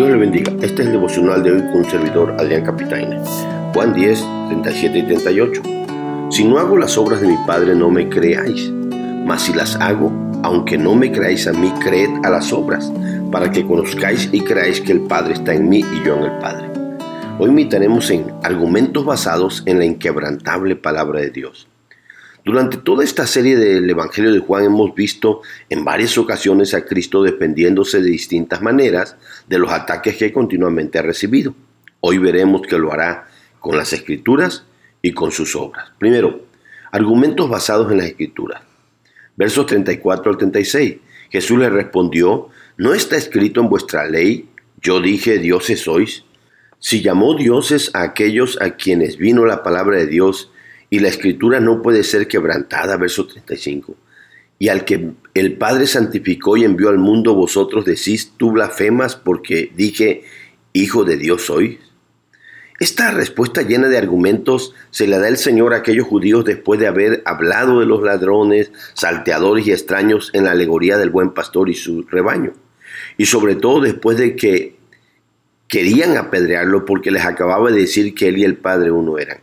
Dios le bendiga. Este es el devocional de hoy con un servidor, Adrián Capitaine. Juan 10, 37 y 38. Si no hago las obras de mi Padre, no me creáis. Mas si las hago, aunque no me creáis a mí, creed a las obras, para que conozcáis y creáis que el Padre está en mí y yo en el Padre. Hoy meditaremos en argumentos basados en la inquebrantable palabra de Dios. Durante toda esta serie del Evangelio de Juan hemos visto en varias ocasiones a Cristo defendiéndose de distintas maneras de los ataques que continuamente ha recibido. Hoy veremos que lo hará con las escrituras y con sus obras. Primero, argumentos basados en las escrituras. Versos 34 al 36. Jesús le respondió, ¿no está escrito en vuestra ley, yo dije, dioses sois? Si llamó dioses a aquellos a quienes vino la palabra de Dios, y la escritura no puede ser quebrantada, verso 35. Y al que el Padre santificó y envió al mundo, vosotros decís, tú blasfemas porque dije, Hijo de Dios soy. Esta respuesta llena de argumentos se la da el Señor a aquellos judíos después de haber hablado de los ladrones, salteadores y extraños en la alegoría del buen pastor y su rebaño. Y sobre todo después de que querían apedrearlo porque les acababa de decir que él y el Padre uno eran.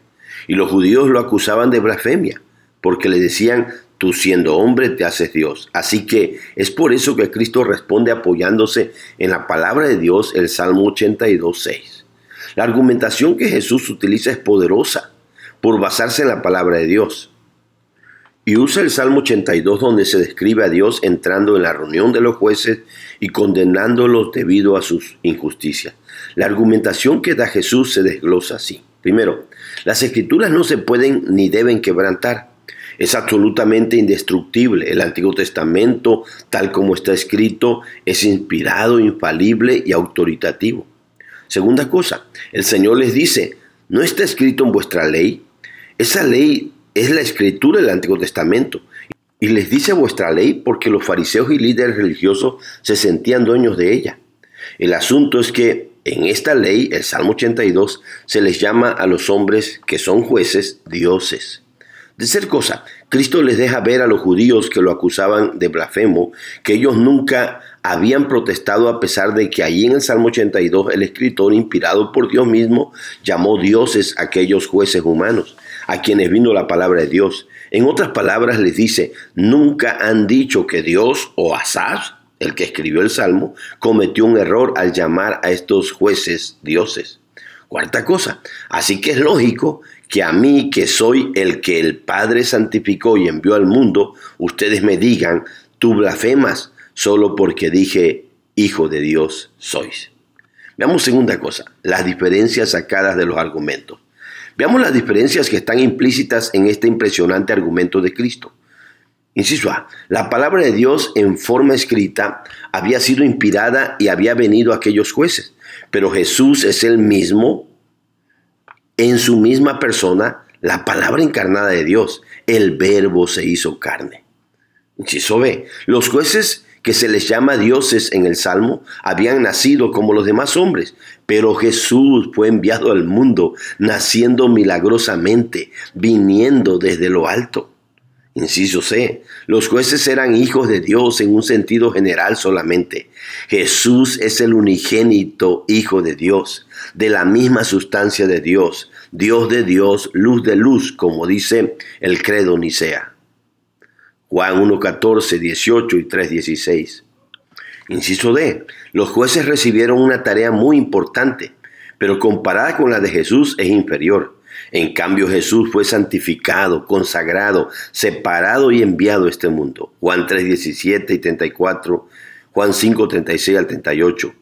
Y los judíos lo acusaban de blasfemia, porque le decían, tú siendo hombre te haces Dios. Así que es por eso que Cristo responde apoyándose en la palabra de Dios, el Salmo 82, 6. La argumentación que Jesús utiliza es poderosa por basarse en la palabra de Dios. Y usa el Salmo 82 donde se describe a Dios entrando en la reunión de los jueces y condenándolos debido a sus injusticias. La argumentación que da Jesús se desglosa así. Primero, las escrituras no se pueden ni deben quebrantar. Es absolutamente indestructible. El Antiguo Testamento, tal como está escrito, es inspirado, infalible y autoritativo. Segunda cosa, el Señor les dice, ¿no está escrito en vuestra ley? Esa ley es la escritura del Antiguo Testamento. Y les dice vuestra ley porque los fariseos y líderes religiosos se sentían dueños de ella. El asunto es que en esta ley, el Salmo 82, se les llama a los hombres que son jueces dioses. De ser cosa, Cristo les deja ver a los judíos que lo acusaban de blasfemo que ellos nunca habían protestado a pesar de que allí en el Salmo 82 el escritor, inspirado por Dios mismo, llamó dioses a aquellos jueces humanos, a quienes vino la palabra de Dios. En otras palabras les dice, nunca han dicho que Dios o Asaf el que escribió el Salmo, cometió un error al llamar a estos jueces dioses. Cuarta cosa, así que es lógico que a mí, que soy el que el Padre santificó y envió al mundo, ustedes me digan, tú blasfemas solo porque dije, Hijo de Dios sois. Veamos segunda cosa, las diferencias sacadas de los argumentos. Veamos las diferencias que están implícitas en este impresionante argumento de Cristo. Inciso A. La palabra de Dios en forma escrita había sido inspirada y había venido a aquellos jueces. Pero Jesús es el mismo, en su misma persona, la palabra encarnada de Dios. El verbo se hizo carne. Inciso B. Los jueces que se les llama dioses en el Salmo habían nacido como los demás hombres, pero Jesús fue enviado al mundo, naciendo milagrosamente, viniendo desde lo alto. Inciso C. Los jueces eran hijos de Dios en un sentido general solamente. Jesús es el unigénito Hijo de Dios, de la misma sustancia de Dios, Dios de Dios, luz de luz, como dice el credo Nicea. Juan 1, 14, 18 y 3, 16. Inciso D. Los jueces recibieron una tarea muy importante, pero comparada con la de Jesús es inferior. En cambio Jesús fue santificado, consagrado, separado y enviado a este mundo. Juan 3, 17 y 34, Juan 5, 36 al 38.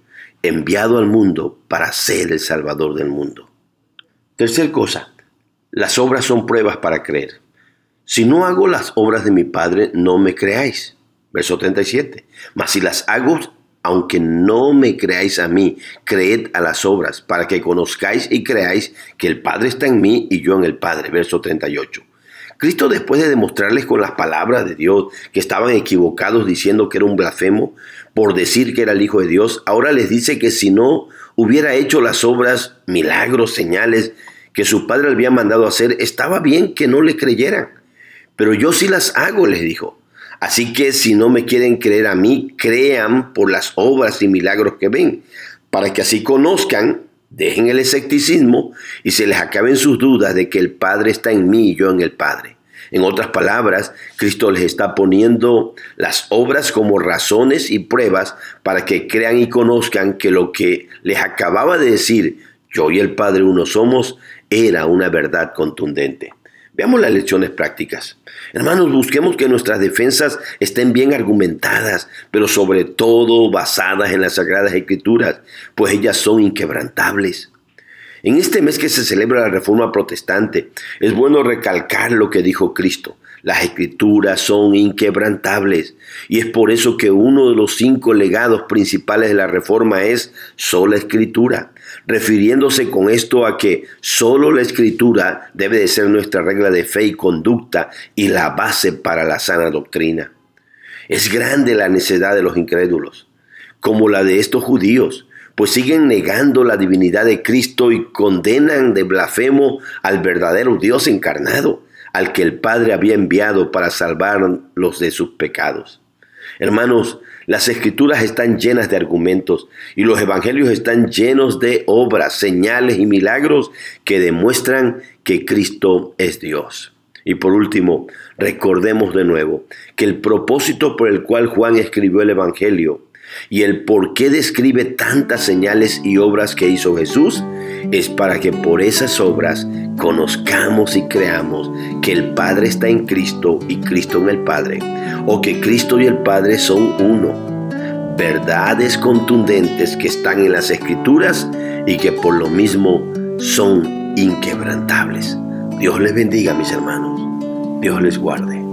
Enviado al mundo para ser el Salvador del mundo. Tercer cosa, las obras son pruebas para creer. Si no hago las obras de mi Padre, no me creáis. Verso 37. Mas si las hago, aunque no me creáis a mí, creed a las obras, para que conozcáis y creáis que el Padre está en mí y yo en el Padre. Verso 38. Cristo después de demostrarles con las palabras de Dios que estaban equivocados diciendo que era un blasfemo por decir que era el Hijo de Dios, ahora les dice que si no hubiera hecho las obras, milagros, señales que su Padre le había mandado hacer, estaba bien que no le creyeran. Pero yo sí las hago, les dijo. Así que si no me quieren creer a mí, crean por las obras y milagros que ven, para que así conozcan, dejen el escepticismo y se les acaben sus dudas de que el Padre está en mí y yo en el Padre. En otras palabras, Cristo les está poniendo las obras como razones y pruebas para que crean y conozcan que lo que les acababa de decir, yo y el Padre uno somos, era una verdad contundente. Veamos las lecciones prácticas. Hermanos, busquemos que nuestras defensas estén bien argumentadas, pero sobre todo basadas en las Sagradas Escrituras, pues ellas son inquebrantables. En este mes que se celebra la Reforma Protestante, es bueno recalcar lo que dijo Cristo. Las escrituras son inquebrantables y es por eso que uno de los cinco legados principales de la Reforma es sola escritura, refiriéndose con esto a que solo la escritura debe de ser nuestra regla de fe y conducta y la base para la sana doctrina. Es grande la necedad de los incrédulos, como la de estos judíos, pues siguen negando la divinidad de Cristo y condenan de blasfemo al verdadero Dios encarnado, al que el Padre había enviado para salvarlos de sus pecados. Hermanos, las escrituras están llenas de argumentos y los evangelios están llenos de obras, señales y milagros que demuestran que Cristo es Dios. Y por último, recordemos de nuevo que el propósito por el cual Juan escribió el Evangelio y el por qué describe tantas señales y obras que hizo Jesús es para que por esas obras conozcamos y creamos que el Padre está en Cristo y Cristo en el Padre, o que Cristo y el Padre son uno. Verdades contundentes que están en las Escrituras y que por lo mismo son inquebrantables. Dios les bendiga, mis hermanos. Dios les guarde.